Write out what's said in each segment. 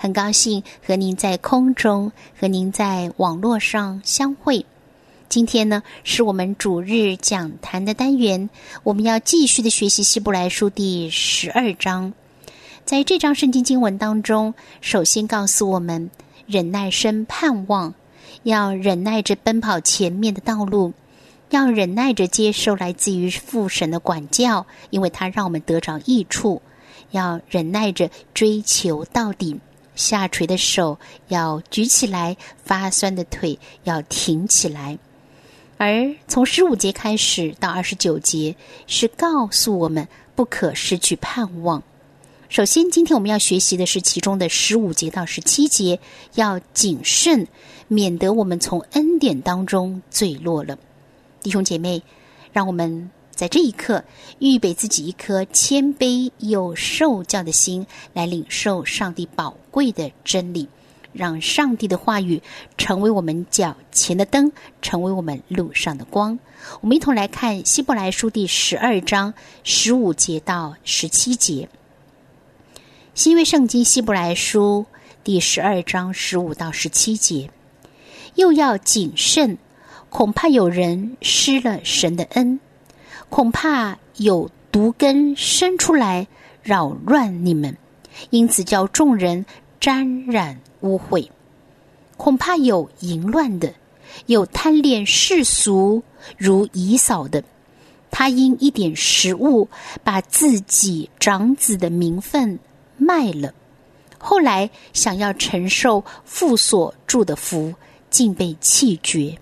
很高兴和您在空中和您在网络上相会。今天呢，是我们主日讲坛的单元，我们要继续的学习希伯来书第十二章。在这章圣经经文当中，首先告诉我们忍耐生盼望。要忍耐着奔跑前面的道路，要忍耐着接受来自于父神的管教，因为他让我们得着益处。要忍耐着追求到底，下垂的手要举起来，发酸的腿要挺起来。而从十五节开始到二十九节，是告诉我们不可失去盼望。首先，今天我们要学习的是其中的十五节到十七节，要谨慎。免得我们从恩典当中坠落了，弟兄姐妹，让我们在这一刻预备自己一颗谦卑又受教的心，来领受上帝宝贵的真理，让上帝的话语成为我们脚前的灯，成为我们路上的光。我们一同来看希伯来书第十二章十五节到十七节，新约圣经希伯来书第十二章十五到十七节。又要谨慎，恐怕有人失了神的恩，恐怕有毒根生出来扰乱你们，因此叫众人沾染污秽。恐怕有淫乱的，有贪恋世俗如姨嫂的，他因一点食物把自己长子的名分卖了，后来想要承受父所住的福。竟被弃绝，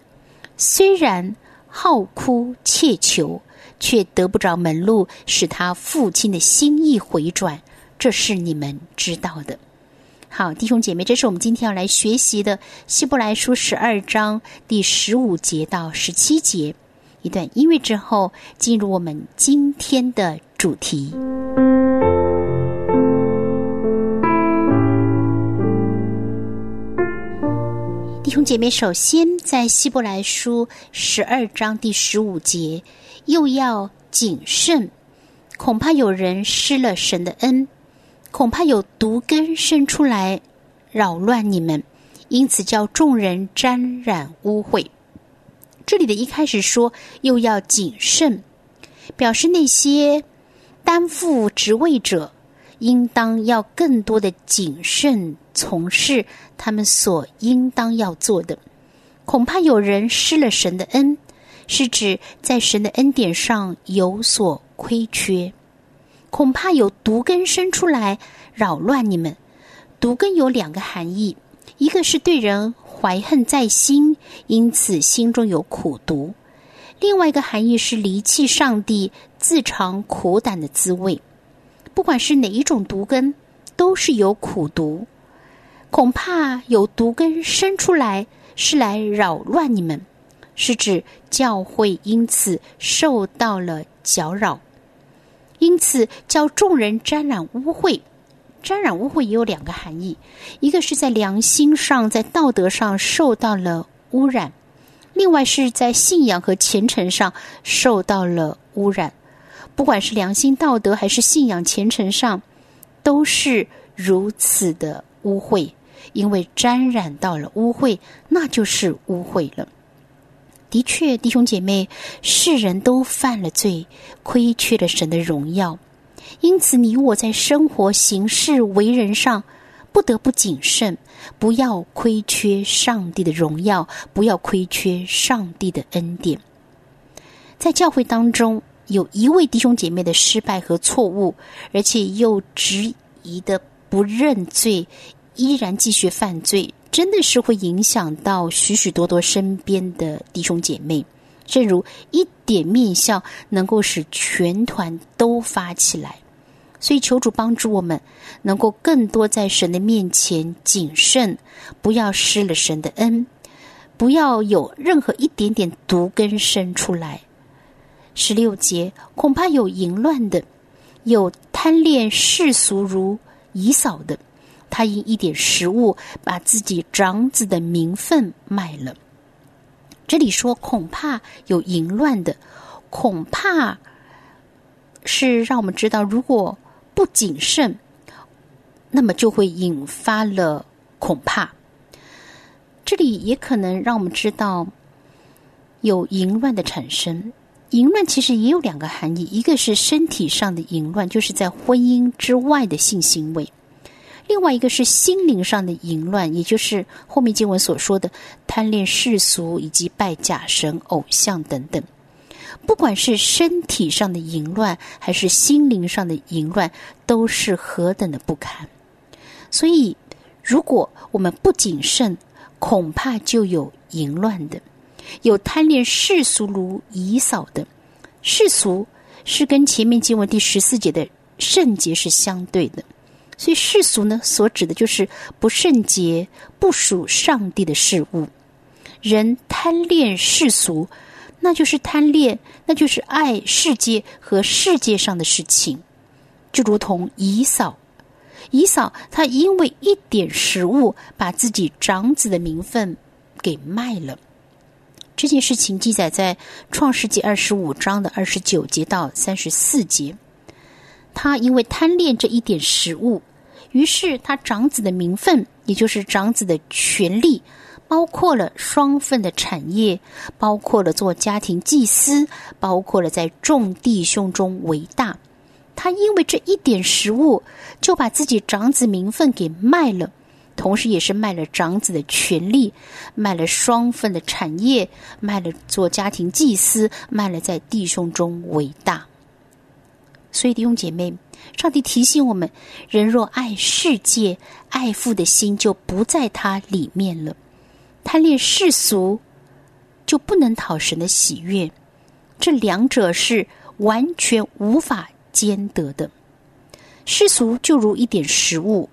虽然好哭切求，却得不着门路，使他父亲的心意回转。这是你们知道的。好，弟兄姐妹，这是我们今天要来学习的《希伯来书》十二章第十五节到十七节。一段音乐之后，进入我们今天的主题。弟兄姐妹，首先在希伯来书十二章第十五节，又要谨慎，恐怕有人失了神的恩，恐怕有毒根生出来扰乱你们，因此叫众人沾染污秽。这里的一开始说又要谨慎，表示那些担负职位者。应当要更多的谨慎从事他们所应当要做的，恐怕有人失了神的恩，是指在神的恩典上有所亏缺。恐怕有毒根生出来扰乱你们。毒根有两个含义，一个是对人怀恨在心，因此心中有苦毒；另外一个含义是离弃上帝，自尝苦胆的滋味。不管是哪一种毒根，都是有苦毒。恐怕有毒根生出来，是来扰乱你们，是指教会因此受到了搅扰，因此叫众人沾染污秽。沾染污秽也有两个含义：一个是在良心上、在道德上受到了污染；另外是在信仰和虔诚上受到了污染。不管是良心、道德，还是信仰、虔诚上，都是如此的污秽。因为沾染到了污秽，那就是污秽了。的确，弟兄姐妹，世人都犯了罪，亏缺了神的荣耀。因此，你我在生活、行事、为人上，不得不谨慎，不要亏缺上帝的荣耀，不要亏缺上帝的恩典。在教会当中。有一位弟兄姐妹的失败和错误，而且又执疑的不认罪，依然继续犯罪，真的是会影响到许许多多身边的弟兄姐妹。正如一点面相能够使全团都发起来，所以求主帮助我们，能够更多在神的面前谨慎，不要失了神的恩，不要有任何一点点毒根生出来。十六节，恐怕有淫乱的，有贪恋世俗如以扫的，他因一点食物，把自己长子的名分卖了。这里说恐怕有淫乱的，恐怕是让我们知道，如果不谨慎，那么就会引发了恐怕。这里也可能让我们知道有淫乱的产生。淫乱其实也有两个含义，一个是身体上的淫乱，就是在婚姻之外的性行为；另外一个是心灵上的淫乱，也就是后面经文所说的贪恋世俗以及拜假神、偶像等等。不管是身体上的淫乱，还是心灵上的淫乱，都是何等的不堪。所以，如果我们不谨慎，恐怕就有淫乱的，有贪恋世俗如以扫的。世俗是跟前面经文第十四节的圣洁是相对的，所以世俗呢，所指的就是不圣洁、不属上帝的事物。人贪恋世俗。那就是贪恋，那就是爱世界和世界上的事情，就如同姨嫂，姨嫂她因为一点食物，把自己长子的名分给卖了。这件事情记载在创世纪二十五章的二十九节到三十四节。他因为贪恋这一点食物，于是他长子的名分，也就是长子的权利。包括了双份的产业，包括了做家庭祭司，包括了在众弟兄中为大。他因为这一点食物，就把自己长子名分给卖了，同时也是卖了长子的权利，卖了双份的产业，卖了做家庭祭司，卖了在弟兄中为大。所以弟兄姐妹，上帝提醒我们：人若爱世界，爱父的心就不在他里面了。贪恋世俗，就不能讨神的喜悦。这两者是完全无法兼得的。世俗就如一点食物，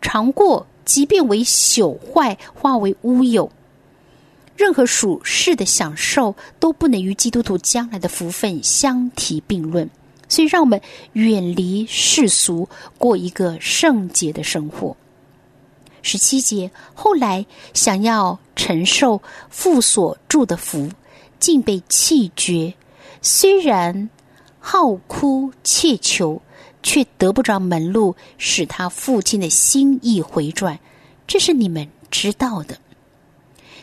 尝过即便为朽坏，化为乌有。任何属世的享受都不能与基督徒将来的福分相提并论。所以，让我们远离世俗，过一个圣洁的生活。十七节，后来想要承受父所住的福，竟被弃绝。虽然好哭切求，却得不着门路，使他父亲的心意回转。这是你们知道的，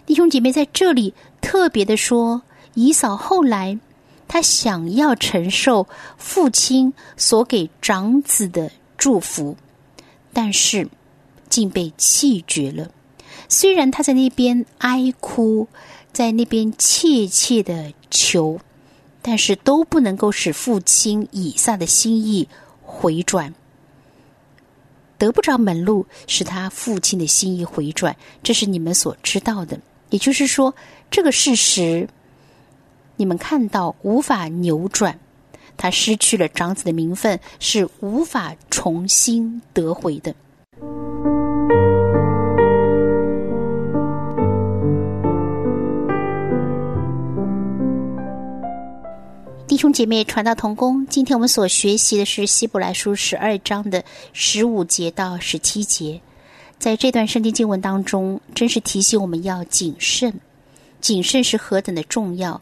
弟兄姐妹在这里特别的说，姨嫂后来他想要承受父亲所给长子的祝福，但是。竟被弃绝了。虽然他在那边哀哭，在那边切切的求，但是都不能够使父亲以撒的心意回转，得不着门路，使他父亲的心意回转。这是你们所知道的。也就是说，这个事实你们看到无法扭转，他失去了长子的名分，是无法重新得回的。弟兄姐妹，传道同工，今天我们所学习的是希伯来书十二章的十五节到十七节。在这段圣经经文当中，真是提醒我们要谨慎。谨慎是何等的重要！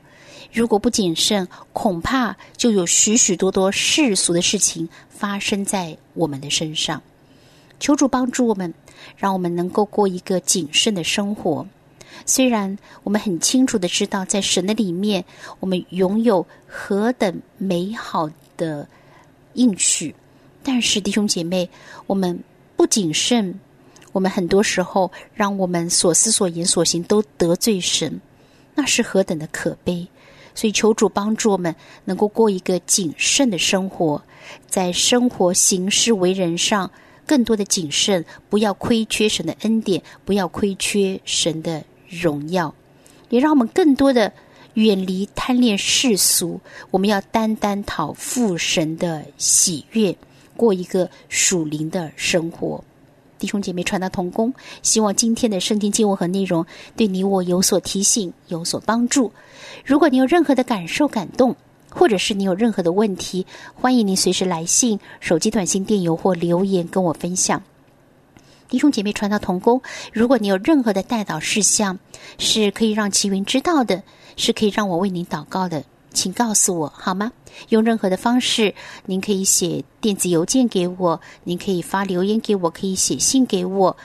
如果不谨慎，恐怕就有许许多多世俗的事情发生在我们的身上。求主帮助我们，让我们能够过一个谨慎的生活。虽然我们很清楚的知道，在神的里面，我们拥有何等美好的应许，但是弟兄姐妹，我们不谨慎，我们很多时候让我们所思所言所行都得罪神，那是何等的可悲！所以求主帮助我们，能够过一个谨慎的生活，在生活行事为人上更多的谨慎，不要亏缺神的恩典，不要亏缺神的。荣耀，也让我们更多的远离贪恋世俗。我们要单单讨父神的喜悦，过一个属灵的生活。弟兄姐妹，传达同工，希望今天的圣经经文和内容对你我有所提醒，有所帮助。如果你有任何的感受、感动，或者是你有任何的问题，欢迎您随时来信、手机短信、电邮或留言跟我分享。弟兄姐妹，传道同工，如果你有任何的带导事项，是可以让齐云知道的，是可以让我为您祷告的。请告诉我好吗？用任何的方式，您可以写电子邮件给我，您可以发留言给我，可以写信给我。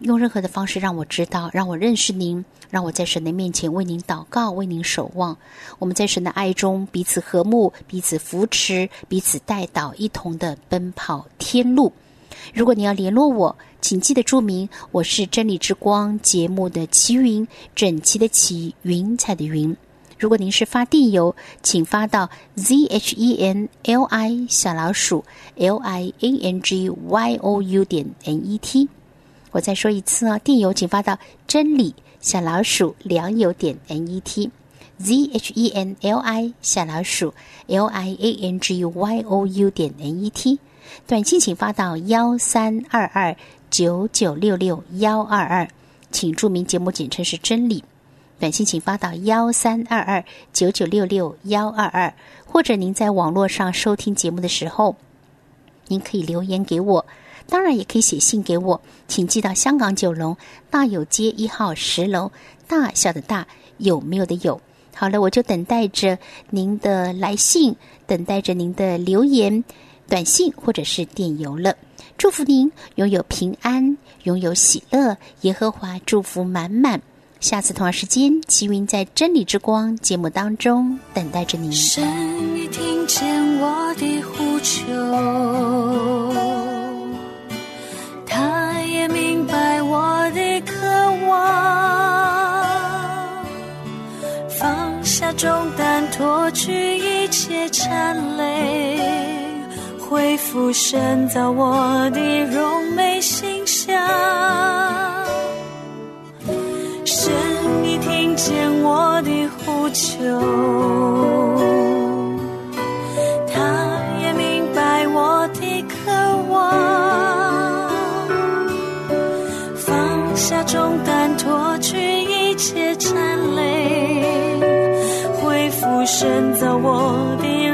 用任何的方式让我知道，让我认识您，让我在神的面前为您祷告，为您守望。我们在神的爱中彼此和睦，彼此扶持，彼此带导，一同的奔跑天路。如果你要联络我，请记得注明我是真理之光节目的齐云，整齐的齐，云彩的云。如果您是发电邮，请发到 z h e n l i 小老鼠 l i a n g y o u 点 n e t。我再说一次哦，电邮请发到真理小老鼠良友点 n e t z h e n l i 小老鼠 l i a n g y o u 点 n e t。短信请发到幺三二二九九六六幺二二，请注明节目简称是真理。短信请发到幺三二二九九六六幺二二，或者您在网络上收听节目的时候，您可以留言给我，当然也可以写信给我，请寄到香港九龙大有街一号十楼，大小的大有没有的有。好了，我就等待着您的来信，等待着您的留言、短信或者是电邮了。祝福您拥有平安，拥有喜乐，耶和华祝福满满。下次同样时间，齐云在真理之光节目当中等待着您。神已听见我的呼求，他也明白我的渴望，放下重担，脱去一切缠累，恢复神造我的荣美形象。我的呼求，他也明白我的渴望，放下重担，脱去一切战累，恢复深造我的